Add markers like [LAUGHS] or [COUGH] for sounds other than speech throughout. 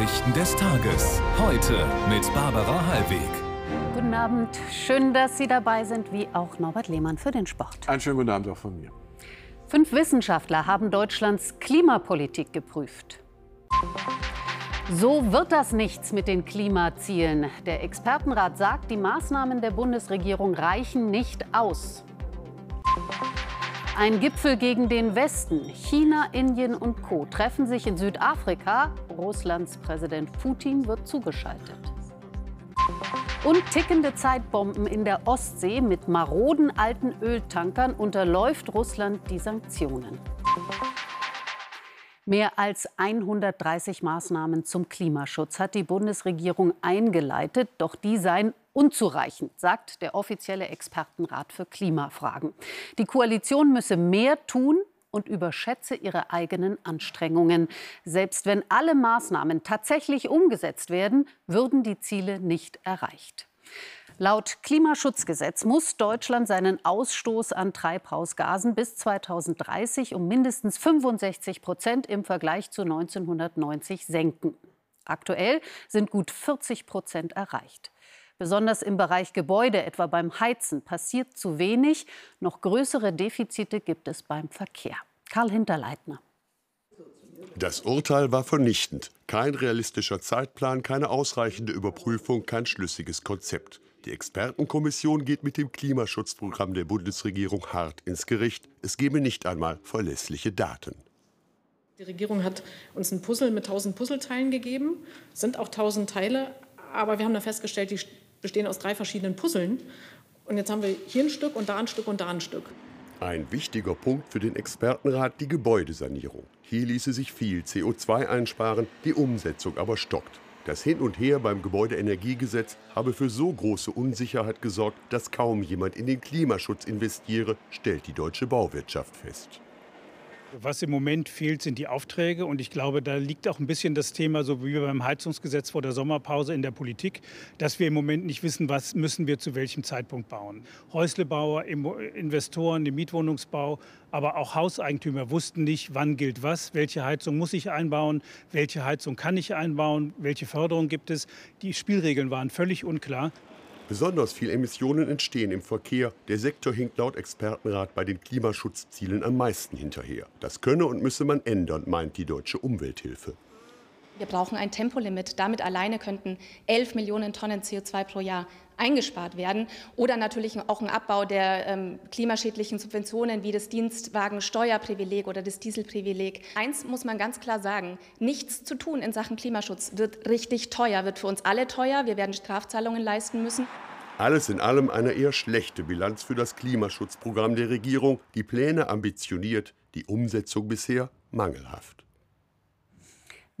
Nachrichten des Tages. Heute mit Barbara Hallweg. Guten Abend. Schön, dass Sie dabei sind, wie auch Norbert Lehmann für den Sport. Einen schönen guten Abend auch von mir. Fünf Wissenschaftler haben Deutschlands Klimapolitik geprüft. So wird das nichts mit den Klimazielen. Der Expertenrat sagt, die Maßnahmen der Bundesregierung reichen nicht aus. Ein Gipfel gegen den Westen. China, Indien und Co. treffen sich in Südafrika. Russlands Präsident Putin wird zugeschaltet. Und tickende Zeitbomben in der Ostsee mit maroden alten Öltankern unterläuft Russland die Sanktionen. Mehr als 130 Maßnahmen zum Klimaschutz hat die Bundesregierung eingeleitet, doch die seien unzureichend, sagt der offizielle Expertenrat für Klimafragen. Die Koalition müsse mehr tun und überschätze ihre eigenen Anstrengungen. Selbst wenn alle Maßnahmen tatsächlich umgesetzt werden, würden die Ziele nicht erreicht. Laut Klimaschutzgesetz muss Deutschland seinen Ausstoß an Treibhausgasen bis 2030 um mindestens 65 Prozent im Vergleich zu 1990 senken. Aktuell sind gut 40 Prozent erreicht. Besonders im Bereich Gebäude, etwa beim Heizen, passiert zu wenig. Noch größere Defizite gibt es beim Verkehr. Karl Hinterleitner. Das Urteil war vernichtend. Kein realistischer Zeitplan, keine ausreichende Überprüfung, kein schlüssiges Konzept. Die Expertenkommission geht mit dem Klimaschutzprogramm der Bundesregierung hart ins Gericht. Es gebe nicht einmal verlässliche Daten. Die Regierung hat uns ein Puzzle mit 1000 Puzzleteilen gegeben, es sind auch 1000 Teile, aber wir haben da festgestellt, die bestehen aus drei verschiedenen Puzzeln. Und jetzt haben wir hier ein Stück und da ein Stück und da ein Stück. Ein wichtiger Punkt für den Expertenrat die Gebäudesanierung. Hier ließe sich viel CO2 einsparen, die Umsetzung aber stockt. Das Hin und Her beim Gebäudeenergiegesetz habe für so große Unsicherheit gesorgt, dass kaum jemand in den Klimaschutz investiere, stellt die deutsche Bauwirtschaft fest. Was im Moment fehlt, sind die Aufträge. Und ich glaube, da liegt auch ein bisschen das Thema, so wie beim Heizungsgesetz vor der Sommerpause in der Politik, dass wir im Moment nicht wissen, was müssen wir zu welchem Zeitpunkt bauen. Häuslebauer, Investoren im Mietwohnungsbau, aber auch Hauseigentümer wussten nicht, wann gilt was, welche Heizung muss ich einbauen, welche Heizung kann ich einbauen, welche Förderung gibt es. Die Spielregeln waren völlig unklar. Besonders viel Emissionen entstehen im Verkehr. Der Sektor hinkt laut Expertenrat bei den Klimaschutzzielen am meisten hinterher. Das könne und müsse man ändern, meint die deutsche Umwelthilfe. Wir brauchen ein Tempolimit. Damit alleine könnten 11 Millionen Tonnen CO2 pro Jahr eingespart werden. Oder natürlich auch ein Abbau der ähm, klimaschädlichen Subventionen wie das Dienstwagensteuerprivileg oder das Dieselprivileg. Eins muss man ganz klar sagen, nichts zu tun in Sachen Klimaschutz wird richtig teuer, wird für uns alle teuer. Wir werden Strafzahlungen leisten müssen. Alles in allem eine eher schlechte Bilanz für das Klimaschutzprogramm der Regierung. Die Pläne ambitioniert, die Umsetzung bisher mangelhaft.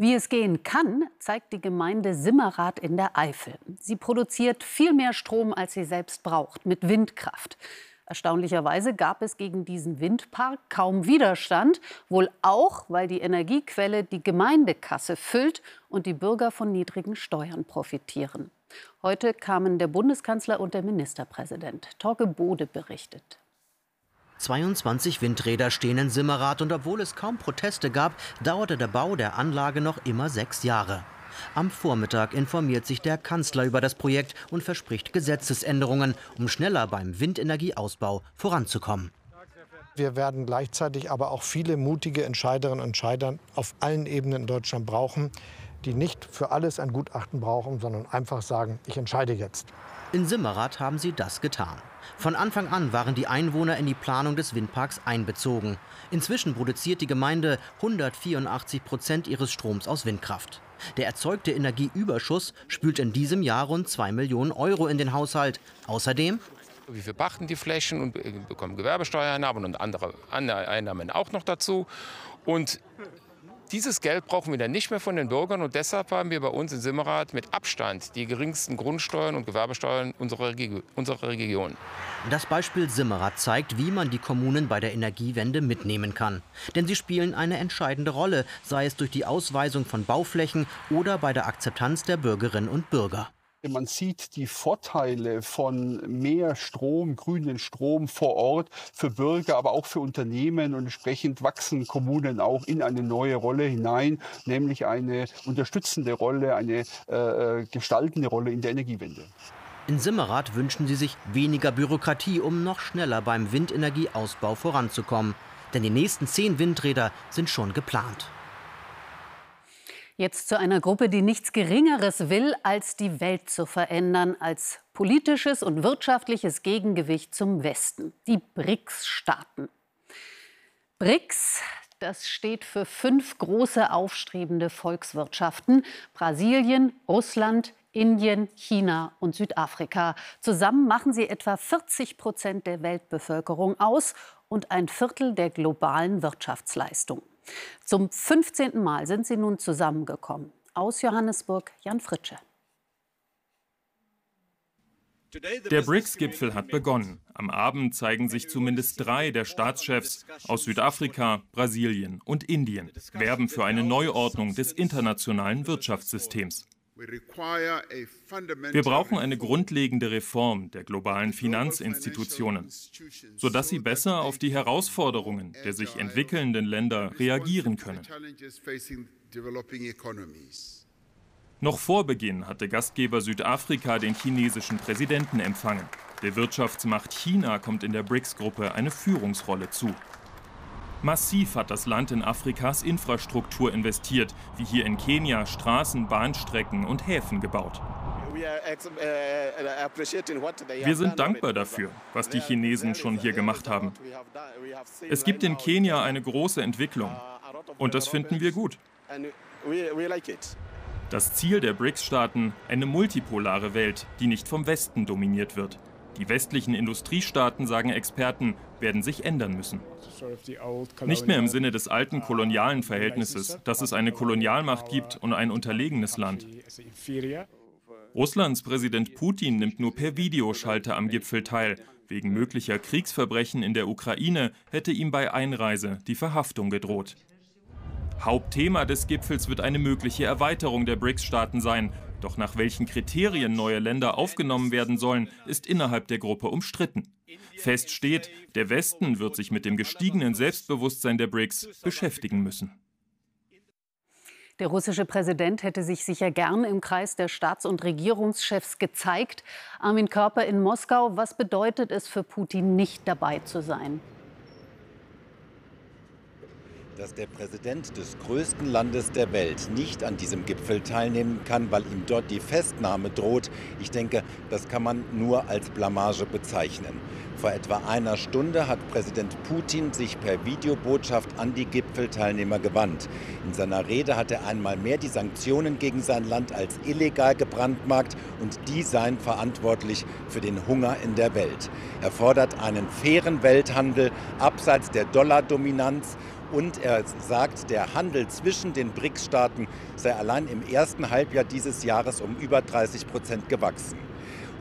Wie es gehen kann, zeigt die Gemeinde Simmerath in der Eifel. Sie produziert viel mehr Strom, als sie selbst braucht, mit Windkraft. Erstaunlicherweise gab es gegen diesen Windpark kaum Widerstand, wohl auch, weil die Energiequelle die Gemeindekasse füllt und die Bürger von niedrigen Steuern profitieren. Heute kamen der Bundeskanzler und der Ministerpräsident. Torge Bode berichtet. 22 Windräder stehen in Simmerath und obwohl es kaum Proteste gab, dauerte der Bau der Anlage noch immer sechs Jahre. Am Vormittag informiert sich der Kanzler über das Projekt und verspricht Gesetzesänderungen, um schneller beim Windenergieausbau voranzukommen. Wir werden gleichzeitig aber auch viele mutige Entscheiderinnen und Entscheider auf allen Ebenen in Deutschland brauchen, die nicht für alles ein Gutachten brauchen, sondern einfach sagen, ich entscheide jetzt. In Simmerath haben sie das getan. Von Anfang an waren die Einwohner in die Planung des Windparks einbezogen. Inzwischen produziert die Gemeinde 184 Prozent ihres Stroms aus Windkraft. Der erzeugte Energieüberschuss spült in diesem Jahr rund 2 Millionen Euro in den Haushalt. Außerdem wir pachten die Flächen und bekommen Gewerbesteuereinnahmen und andere Einnahmen auch noch dazu. Und dieses Geld brauchen wir dann nicht mehr von den Bürgern und deshalb haben wir bei uns in Simmerath mit Abstand die geringsten Grundsteuern und Gewerbesteuern unserer, Region. Das Beispiel Simmerath zeigt, wie man die Kommunen bei der Energiewende mitnehmen kann. Denn sie spielen eine entscheidende Rolle, sei es durch die Ausweisung von Bauflächen oder bei der Akzeptanz der Bürgerinnen und Bürger. Man sieht die Vorteile von mehr Strom, grünen Strom vor Ort für Bürger, aber auch für Unternehmen. Und entsprechend wachsen Kommunen auch in eine neue Rolle hinein, nämlich eine unterstützende Rolle, eine äh, gestaltende Rolle in der Energiewende. In Simmerath wünschen sie sich weniger Bürokratie, um noch schneller beim Windenergieausbau voranzukommen. Denn die nächsten zehn Windräder sind schon geplant. Jetzt zu einer Gruppe, die nichts Geringeres will, als die Welt zu verändern, als politisches und wirtschaftliches Gegengewicht zum Westen, die BRICS-Staaten. BRICS, das steht für fünf große aufstrebende Volkswirtschaften, Brasilien, Russland, Indien, China und Südafrika. Zusammen machen sie etwa 40 Prozent der Weltbevölkerung aus und ein Viertel der globalen Wirtschaftsleistung. Zum 15. Mal sind sie nun zusammengekommen. Aus Johannesburg Jan Fritsche. Der BRICS-Gipfel hat begonnen. Am Abend zeigen sich zumindest drei der Staatschefs aus Südafrika, Brasilien und Indien, werben für eine Neuordnung des internationalen Wirtschaftssystems. Wir brauchen eine grundlegende Reform der globalen Finanzinstitutionen, sodass sie besser auf die Herausforderungen der sich entwickelnden Länder reagieren können. Noch vor Beginn hatte Gastgeber Südafrika den chinesischen Präsidenten empfangen. Der Wirtschaftsmacht China kommt in der BRICS-Gruppe eine Führungsrolle zu. Massiv hat das Land in Afrikas Infrastruktur investiert, wie hier in Kenia Straßen, Bahnstrecken und Häfen gebaut. Wir sind dankbar dafür, was die Chinesen schon hier gemacht haben. Es gibt in Kenia eine große Entwicklung und das finden wir gut. Das Ziel der BRICS-Staaten, eine multipolare Welt, die nicht vom Westen dominiert wird. Die westlichen Industriestaaten, sagen Experten, werden sich ändern müssen. Nicht mehr im Sinne des alten kolonialen Verhältnisses, dass es eine Kolonialmacht gibt und ein unterlegenes Land. Russlands Präsident Putin nimmt nur per Videoschalter am Gipfel teil. Wegen möglicher Kriegsverbrechen in der Ukraine hätte ihm bei Einreise die Verhaftung gedroht. Hauptthema des Gipfels wird eine mögliche Erweiterung der BRICS-Staaten sein. Doch nach welchen Kriterien neue Länder aufgenommen werden sollen, ist innerhalb der Gruppe umstritten. Fest steht, der Westen wird sich mit dem gestiegenen Selbstbewusstsein der BRICS beschäftigen müssen. Der russische Präsident hätte sich sicher gern im Kreis der Staats- und Regierungschefs gezeigt. Armin Körper in Moskau, was bedeutet es für Putin, nicht dabei zu sein? Dass der Präsident des größten Landes der Welt nicht an diesem Gipfel teilnehmen kann, weil ihm dort die Festnahme droht. Ich denke, das kann man nur als Blamage bezeichnen. Vor etwa einer Stunde hat Präsident Putin sich per Videobotschaft an die Gipfelteilnehmer gewandt. In seiner Rede hat er einmal mehr die Sanktionen gegen sein Land als illegal gebrandmarkt und die seien verantwortlich für den Hunger in der Welt. Er fordert einen fairen Welthandel abseits der Dollardominanz und er sagt, der Handel zwischen den BRICS-Staaten sei allein im ersten Halbjahr dieses Jahres um über 30 Prozent gewachsen.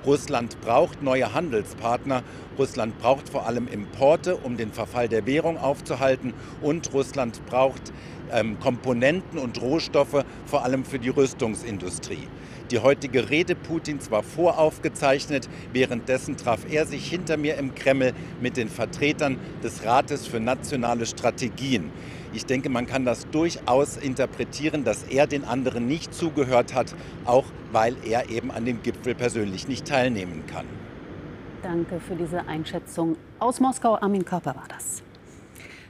Russland braucht neue Handelspartner. Russland braucht vor allem Importe, um den Verfall der Währung aufzuhalten. Und Russland braucht ähm, Komponenten und Rohstoffe, vor allem für die Rüstungsindustrie. Die heutige Rede Putins war voraufgezeichnet. Währenddessen traf er sich hinter mir im Kreml mit den Vertretern des Rates für nationale Strategien. Ich denke, man kann das durchaus interpretieren, dass er den anderen nicht zugehört hat, auch weil er eben an dem Gipfel persönlich nicht teilnehmen kann. Danke für diese Einschätzung. Aus Moskau, Armin Körper war das.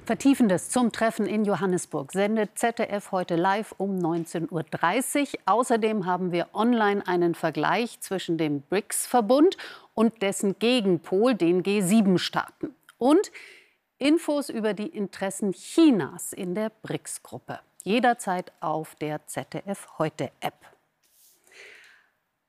Vertiefendes zum Treffen in Johannesburg sendet ZDF heute live um 19.30 Uhr. Außerdem haben wir online einen Vergleich zwischen dem BRICS-Verbund und dessen Gegenpol, den G7-Staaten. Und Infos über die Interessen Chinas in der BRICS-Gruppe. Jederzeit auf der ZDF Heute-App.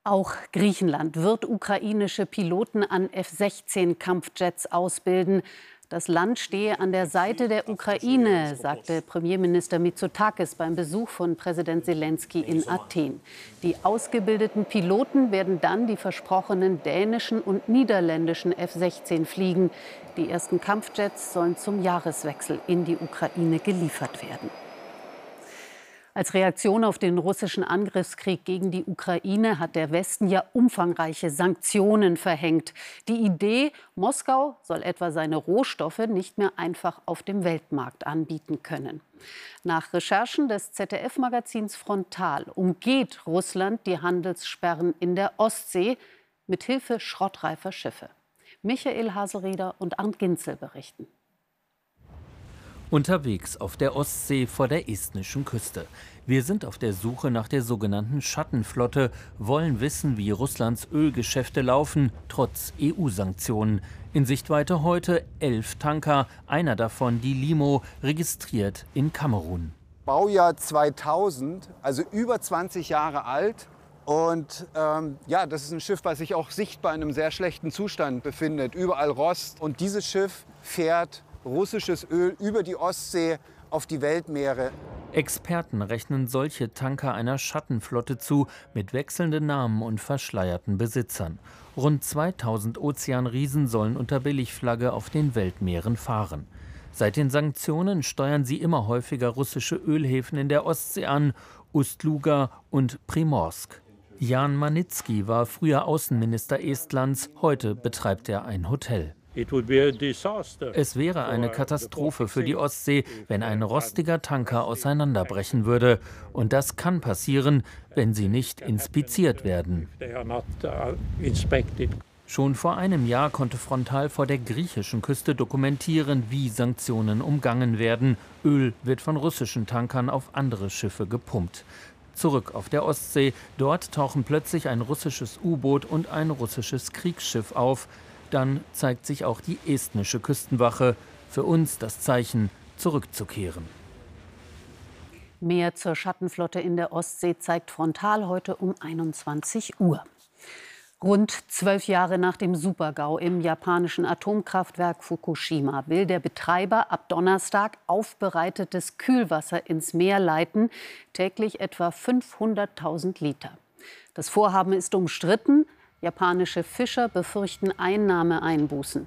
Auch Griechenland wird ukrainische Piloten an F-16-Kampfjets ausbilden. Das Land stehe an der Seite der Ukraine, sagte Premierminister Mitsotakis beim Besuch von Präsident Zelensky in Athen. Die ausgebildeten Piloten werden dann die versprochenen dänischen und niederländischen F-16 fliegen. Die ersten Kampfjets sollen zum Jahreswechsel in die Ukraine geliefert werden. Als Reaktion auf den russischen Angriffskrieg gegen die Ukraine hat der Westen ja umfangreiche Sanktionen verhängt. Die Idee, Moskau soll etwa seine Rohstoffe nicht mehr einfach auf dem Weltmarkt anbieten können. Nach Recherchen des ZDF-Magazins Frontal umgeht Russland die Handelssperren in der Ostsee mit Hilfe schrottreifer Schiffe. Michael Haselrieder und Arndt Ginzel berichten. Unterwegs auf der Ostsee vor der estnischen Küste. Wir sind auf der Suche nach der sogenannten Schattenflotte, wollen wissen, wie Russlands Ölgeschäfte laufen, trotz EU-Sanktionen. In Sichtweite heute elf Tanker, einer davon die Limo, registriert in Kamerun. Baujahr 2000, also über 20 Jahre alt. Und ähm, ja, das ist ein Schiff, was sich auch sichtbar in einem sehr schlechten Zustand befindet. Überall Rost. Und dieses Schiff fährt russisches Öl über die Ostsee auf die Weltmeere. Experten rechnen solche Tanker einer Schattenflotte zu, mit wechselnden Namen und verschleierten Besitzern. Rund 2000 Ozeanriesen sollen unter Billigflagge auf den Weltmeeren fahren. Seit den Sanktionen steuern sie immer häufiger russische Ölhäfen in der Ostsee an, Ustluga und Primorsk. Jan Manitzki war früher Außenminister Estlands, heute betreibt er ein Hotel. Es wäre eine Katastrophe für die Ostsee, wenn ein rostiger Tanker auseinanderbrechen würde. Und das kann passieren, wenn sie nicht inspiziert werden. Schon vor einem Jahr konnte Frontal vor der griechischen Küste dokumentieren, wie Sanktionen umgangen werden. Öl wird von russischen Tankern auf andere Schiffe gepumpt. Zurück auf der Ostsee, dort tauchen plötzlich ein russisches U-Boot und ein russisches Kriegsschiff auf. Dann zeigt sich auch die estnische Küstenwache. Für uns das Zeichen, zurückzukehren. Mehr zur Schattenflotte in der Ostsee zeigt Frontal heute um 21 Uhr. Rund zwölf Jahre nach dem Supergau im japanischen Atomkraftwerk Fukushima will der Betreiber ab Donnerstag aufbereitetes Kühlwasser ins Meer leiten, täglich etwa 500.000 Liter. Das Vorhaben ist umstritten. Japanische Fischer befürchten Einnahmeeinbußen.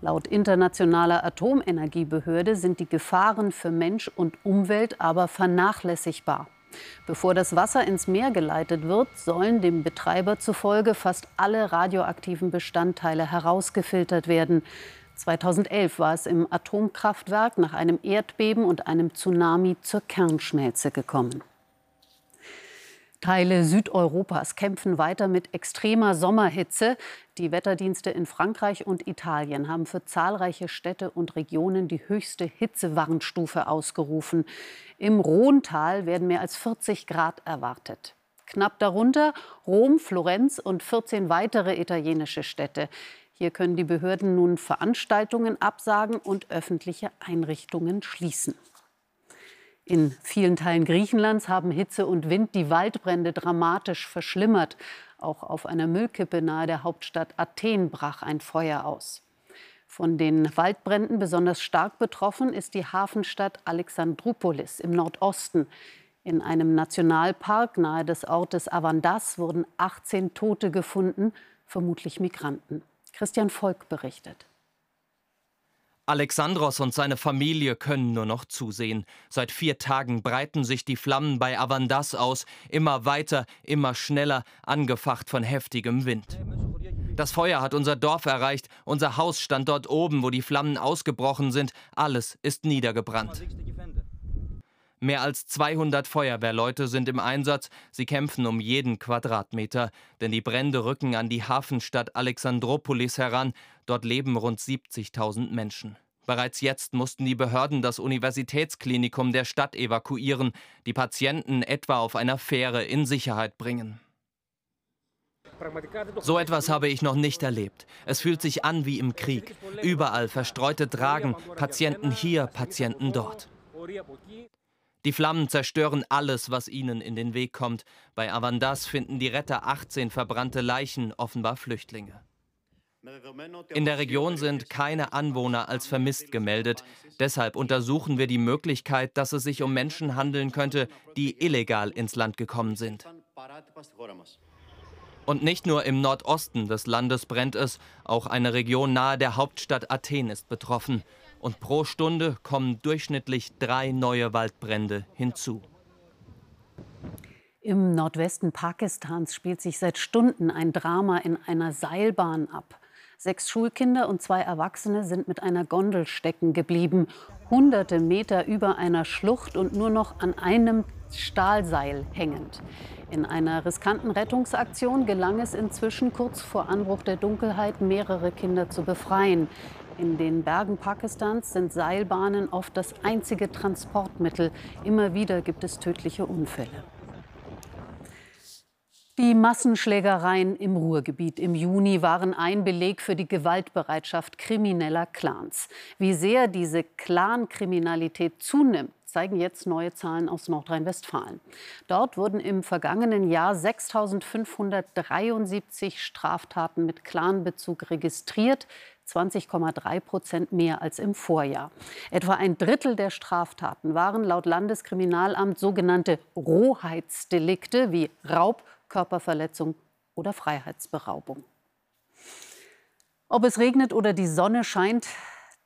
Laut internationaler Atomenergiebehörde sind die Gefahren für Mensch und Umwelt aber vernachlässigbar. Bevor das Wasser ins Meer geleitet wird, sollen dem Betreiber zufolge fast alle radioaktiven Bestandteile herausgefiltert werden. 2011 war es im Atomkraftwerk nach einem Erdbeben und einem Tsunami zur Kernschmelze gekommen. Teile Südeuropas kämpfen weiter mit extremer Sommerhitze. Die Wetterdienste in Frankreich und Italien haben für zahlreiche Städte und Regionen die höchste Hitzewarnstufe ausgerufen. Im Rhontal werden mehr als 40 Grad erwartet. Knapp darunter Rom, Florenz und 14 weitere italienische Städte. Hier können die Behörden nun Veranstaltungen absagen und öffentliche Einrichtungen schließen. In vielen Teilen Griechenlands haben Hitze und Wind die Waldbrände dramatisch verschlimmert. Auch auf einer Müllkippe nahe der Hauptstadt Athen brach ein Feuer aus. Von den Waldbränden besonders stark betroffen ist die Hafenstadt Alexandroupolis im Nordosten. In einem Nationalpark nahe des Ortes Avandas wurden 18 Tote gefunden, vermutlich Migranten. Christian Volk berichtet. Alexandros und seine Familie können nur noch zusehen. Seit vier Tagen breiten sich die Flammen bei Avandas aus, immer weiter, immer schneller, angefacht von heftigem Wind. Das Feuer hat unser Dorf erreicht, unser Haus stand dort oben, wo die Flammen ausgebrochen sind, alles ist niedergebrannt. Mehr als 200 Feuerwehrleute sind im Einsatz. Sie kämpfen um jeden Quadratmeter, denn die Brände rücken an die Hafenstadt Alexandropolis heran. Dort leben rund 70.000 Menschen. Bereits jetzt mussten die Behörden das Universitätsklinikum der Stadt evakuieren, die Patienten etwa auf einer Fähre in Sicherheit bringen. So etwas habe ich noch nicht erlebt. Es fühlt sich an wie im Krieg. Überall verstreute Tragen, Patienten hier, Patienten dort. Die Flammen zerstören alles, was ihnen in den Weg kommt. Bei Avandas finden die Retter 18 verbrannte Leichen, offenbar Flüchtlinge. In der Region sind keine Anwohner als vermisst gemeldet. Deshalb untersuchen wir die Möglichkeit, dass es sich um Menschen handeln könnte, die illegal ins Land gekommen sind. Und nicht nur im Nordosten des Landes brennt es, auch eine Region nahe der Hauptstadt Athen ist betroffen und pro Stunde kommen durchschnittlich drei neue Waldbrände hinzu. Im Nordwesten Pakistans spielt sich seit Stunden ein Drama in einer Seilbahn ab. Sechs Schulkinder und zwei Erwachsene sind mit einer Gondel stecken geblieben, hunderte Meter über einer Schlucht und nur noch an einem Stahlseil hängend. In einer riskanten Rettungsaktion gelang es inzwischen kurz vor Anbruch der Dunkelheit, mehrere Kinder zu befreien. In den Bergen Pakistans sind Seilbahnen oft das einzige Transportmittel. Immer wieder gibt es tödliche Unfälle. Die Massenschlägereien im Ruhrgebiet im Juni waren ein Beleg für die Gewaltbereitschaft krimineller Clans. Wie sehr diese Clankriminalität zunimmt, zeigen jetzt neue Zahlen aus Nordrhein-Westfalen. Dort wurden im vergangenen Jahr 6.573 Straftaten mit Clanbezug registriert. 20,3 Prozent mehr als im Vorjahr. Etwa ein Drittel der Straftaten waren laut Landeskriminalamt sogenannte Rohheitsdelikte wie Raub, Körperverletzung oder Freiheitsberaubung. Ob es regnet oder die Sonne scheint,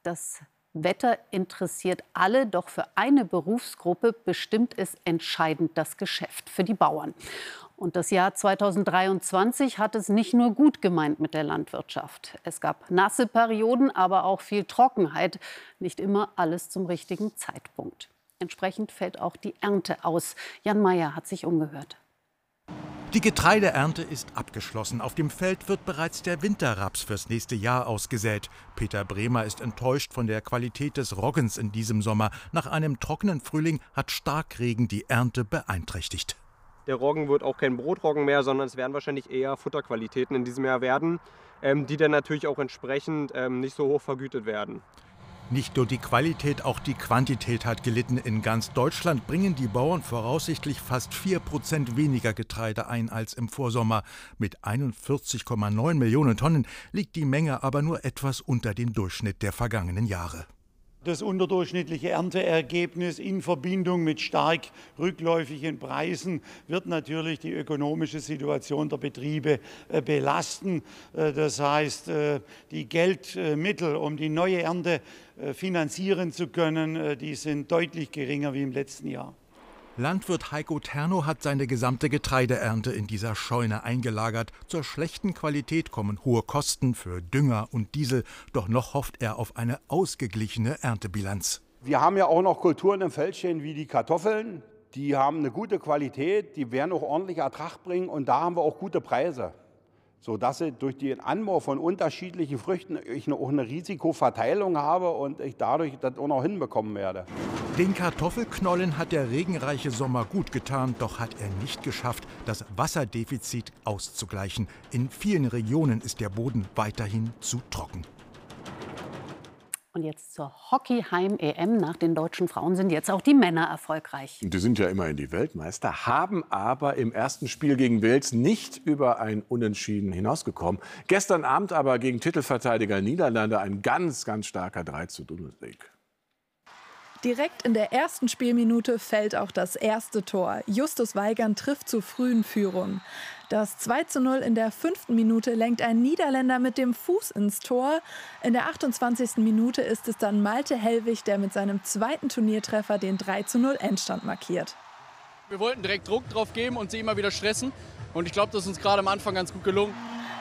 das Wetter interessiert alle, doch für eine Berufsgruppe bestimmt es entscheidend das Geschäft für die Bauern. Und das Jahr 2023 hat es nicht nur gut gemeint mit der Landwirtschaft. Es gab nasse Perioden, aber auch viel Trockenheit. Nicht immer alles zum richtigen Zeitpunkt. Entsprechend fällt auch die Ernte aus. Jan Mayer hat sich umgehört. Die Getreideernte ist abgeschlossen. Auf dem Feld wird bereits der Winterraps fürs nächste Jahr ausgesät. Peter Bremer ist enttäuscht von der Qualität des Roggens in diesem Sommer. Nach einem trockenen Frühling hat Starkregen die Ernte beeinträchtigt. Der Roggen wird auch kein Brotroggen mehr, sondern es werden wahrscheinlich eher Futterqualitäten in diesem Jahr werden, ähm, die dann natürlich auch entsprechend ähm, nicht so hoch vergütet werden. Nicht nur die Qualität, auch die Quantität hat gelitten. In ganz Deutschland bringen die Bauern voraussichtlich fast 4% weniger Getreide ein als im Vorsommer. Mit 41,9 Millionen Tonnen liegt die Menge aber nur etwas unter dem Durchschnitt der vergangenen Jahre. Das unterdurchschnittliche Ernteergebnis in Verbindung mit stark rückläufigen Preisen wird natürlich die ökonomische Situation der Betriebe äh, belasten. Äh, das heißt, äh, die Geldmittel, um die neue Ernte finanzieren zu können, die sind deutlich geringer wie im letzten Jahr. Landwirt Heiko Terno hat seine gesamte Getreideernte in dieser Scheune eingelagert. Zur schlechten Qualität kommen hohe Kosten für Dünger und Diesel, doch noch hofft er auf eine ausgeglichene Erntebilanz. Wir haben ja auch noch Kulturen im Feld stehen wie die Kartoffeln. Die haben eine gute Qualität, die werden auch ordentlich Ertrag bringen und da haben wir auch gute Preise sodass ich durch den Anbau von unterschiedlichen Früchten ich auch eine Risikoverteilung habe und ich dadurch das auch noch hinbekommen werde. Den Kartoffelknollen hat der regenreiche Sommer gut getan, doch hat er nicht geschafft, das Wasserdefizit auszugleichen. In vielen Regionen ist der Boden weiterhin zu trocken. Und jetzt zur Hockeyheim-EM. Nach den deutschen Frauen sind jetzt auch die Männer erfolgreich. Die sind ja immerhin die Weltmeister, haben aber im ersten Spiel gegen Wales nicht über ein Unentschieden hinausgekommen. Gestern Abend aber gegen Titelverteidiger Niederlande ein ganz, ganz starker 3 zu 0 Sieg. Direkt in der ersten Spielminute fällt auch das erste Tor. Justus Weigern trifft zur frühen Führung. Das 2 zu 0 in der fünften Minute lenkt ein Niederländer mit dem Fuß ins Tor. In der 28. Minute ist es dann Malte Hellwig, der mit seinem zweiten Turniertreffer den 3 zu 0 Endstand markiert. Wir wollten direkt Druck drauf geben und sie immer wieder stressen. Und ich glaube, das ist uns gerade am Anfang ganz gut gelungen.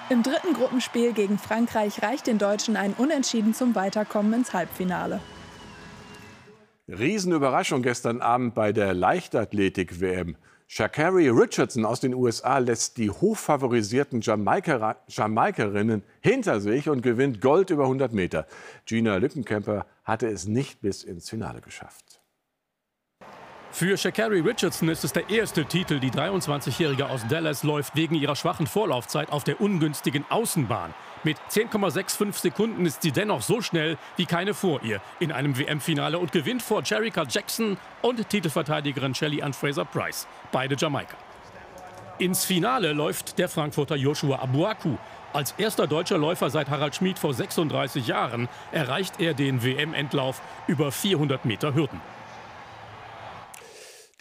Im dritten Gruppenspiel gegen Frankreich reicht den Deutschen ein Unentschieden zum Weiterkommen ins Halbfinale. Riesenüberraschung gestern Abend bei der Leichtathletik WM. Shakari Richardson aus den USA lässt die hochfavorisierten Jamaika Jamaikerinnen hinter sich und gewinnt Gold über 100 Meter. Gina Lippenkemper hatte es nicht bis ins Finale geschafft. Für Shakari Richardson ist es der erste Titel. Die 23-Jährige aus Dallas läuft wegen ihrer schwachen Vorlaufzeit auf der ungünstigen Außenbahn. Mit 10,65 Sekunden ist sie dennoch so schnell wie keine vor ihr in einem WM-Finale und gewinnt vor Jerrica Jackson und Titelverteidigerin Shelly Ann Fraser Price, beide Jamaika. Ins Finale läuft der Frankfurter Joshua Abuaku. Als erster deutscher Läufer seit Harald Schmid vor 36 Jahren erreicht er den WM-Endlauf über 400 Meter Hürden.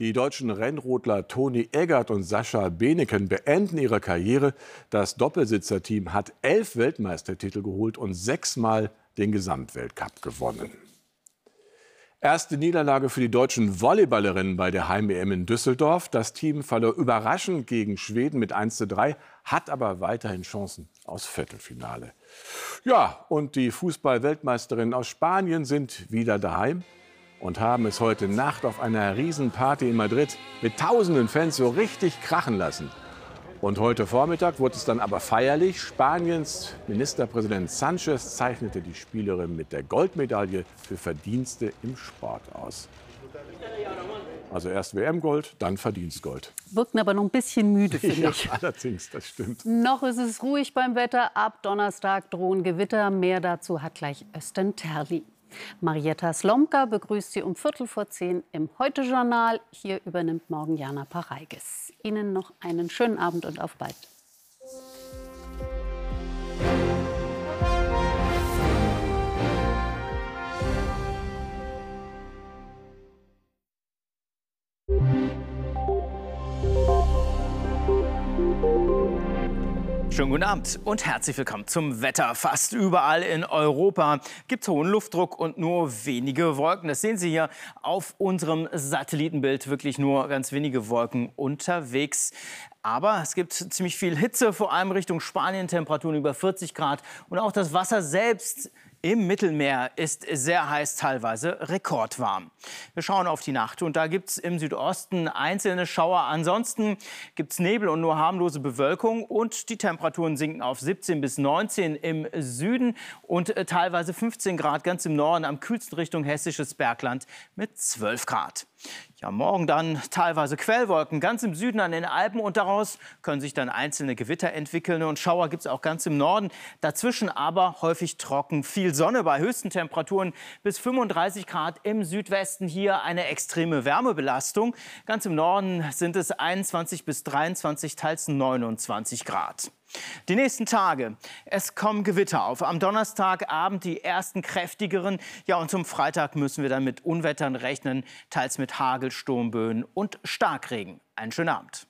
Die deutschen Rennrodler Toni Eggert und Sascha Beneken beenden ihre Karriere. Das Doppelsitzerteam hat elf Weltmeistertitel geholt und sechsmal den Gesamtweltcup gewonnen. Erste Niederlage für die deutschen Volleyballerinnen bei der Heim-EM in Düsseldorf. Das Team verlor überraschend gegen Schweden mit 1 zu 3, hat aber weiterhin Chancen aus Viertelfinale. Ja, und die Fußball-Weltmeisterinnen aus Spanien sind wieder daheim und haben es heute Nacht auf einer Riesenparty in Madrid mit tausenden Fans so richtig krachen lassen. Und heute Vormittag wurde es dann aber feierlich. Spaniens Ministerpräsident Sanchez zeichnete die Spielerin mit der Goldmedaille für Verdienste im Sport aus. Also erst WM-Gold, dann Verdienstgold. Wirken aber noch ein bisschen müde, finde ja, ich. [LAUGHS] Allerdings, das stimmt. Noch ist es ruhig beim Wetter. Ab Donnerstag drohen Gewitter. Mehr dazu hat gleich Östen Terli. Marietta Slomka begrüßt Sie um Viertel vor zehn im Heute-Journal. Hier übernimmt morgen Jana Pareigis. Ihnen noch einen schönen Abend und auf bald. Schönen guten Abend und herzlich willkommen zum Wetter. Fast überall in Europa gibt es hohen Luftdruck und nur wenige Wolken. Das sehen Sie hier auf unserem Satellitenbild. Wirklich nur ganz wenige Wolken unterwegs. Aber es gibt ziemlich viel Hitze, vor allem Richtung Spanien, Temperaturen über 40 Grad. Und auch das Wasser selbst im Mittelmeer ist sehr heiß, teilweise rekordwarm. Wir schauen auf die Nacht und da gibt es im Südosten einzelne Schauer. Ansonsten gibt es Nebel und nur harmlose Bewölkung und die Temperaturen sinken auf 17 bis 19 im Süden und äh, teilweise 15 Grad ganz im Norden, am kühlsten Richtung hessisches Bergland mit 12 Grad. Ja, morgen dann teilweise Quellwolken ganz im Süden an den Alpen und daraus können sich dann einzelne Gewitter entwickeln und Schauer gibt es auch ganz im Norden. Dazwischen aber häufig trocken, viel Sonne bei höchsten Temperaturen bis 35 Grad im Südwesten. Hier eine extreme Wärmebelastung. Ganz im Norden sind es 21 bis 23, teils 29 Grad. Die nächsten Tage. Es kommen Gewitter auf. Am Donnerstagabend die ersten kräftigeren. Ja, und zum Freitag müssen wir dann mit Unwettern rechnen, teils mit Hagel, Sturmböen und Starkregen. Einen schönen Abend.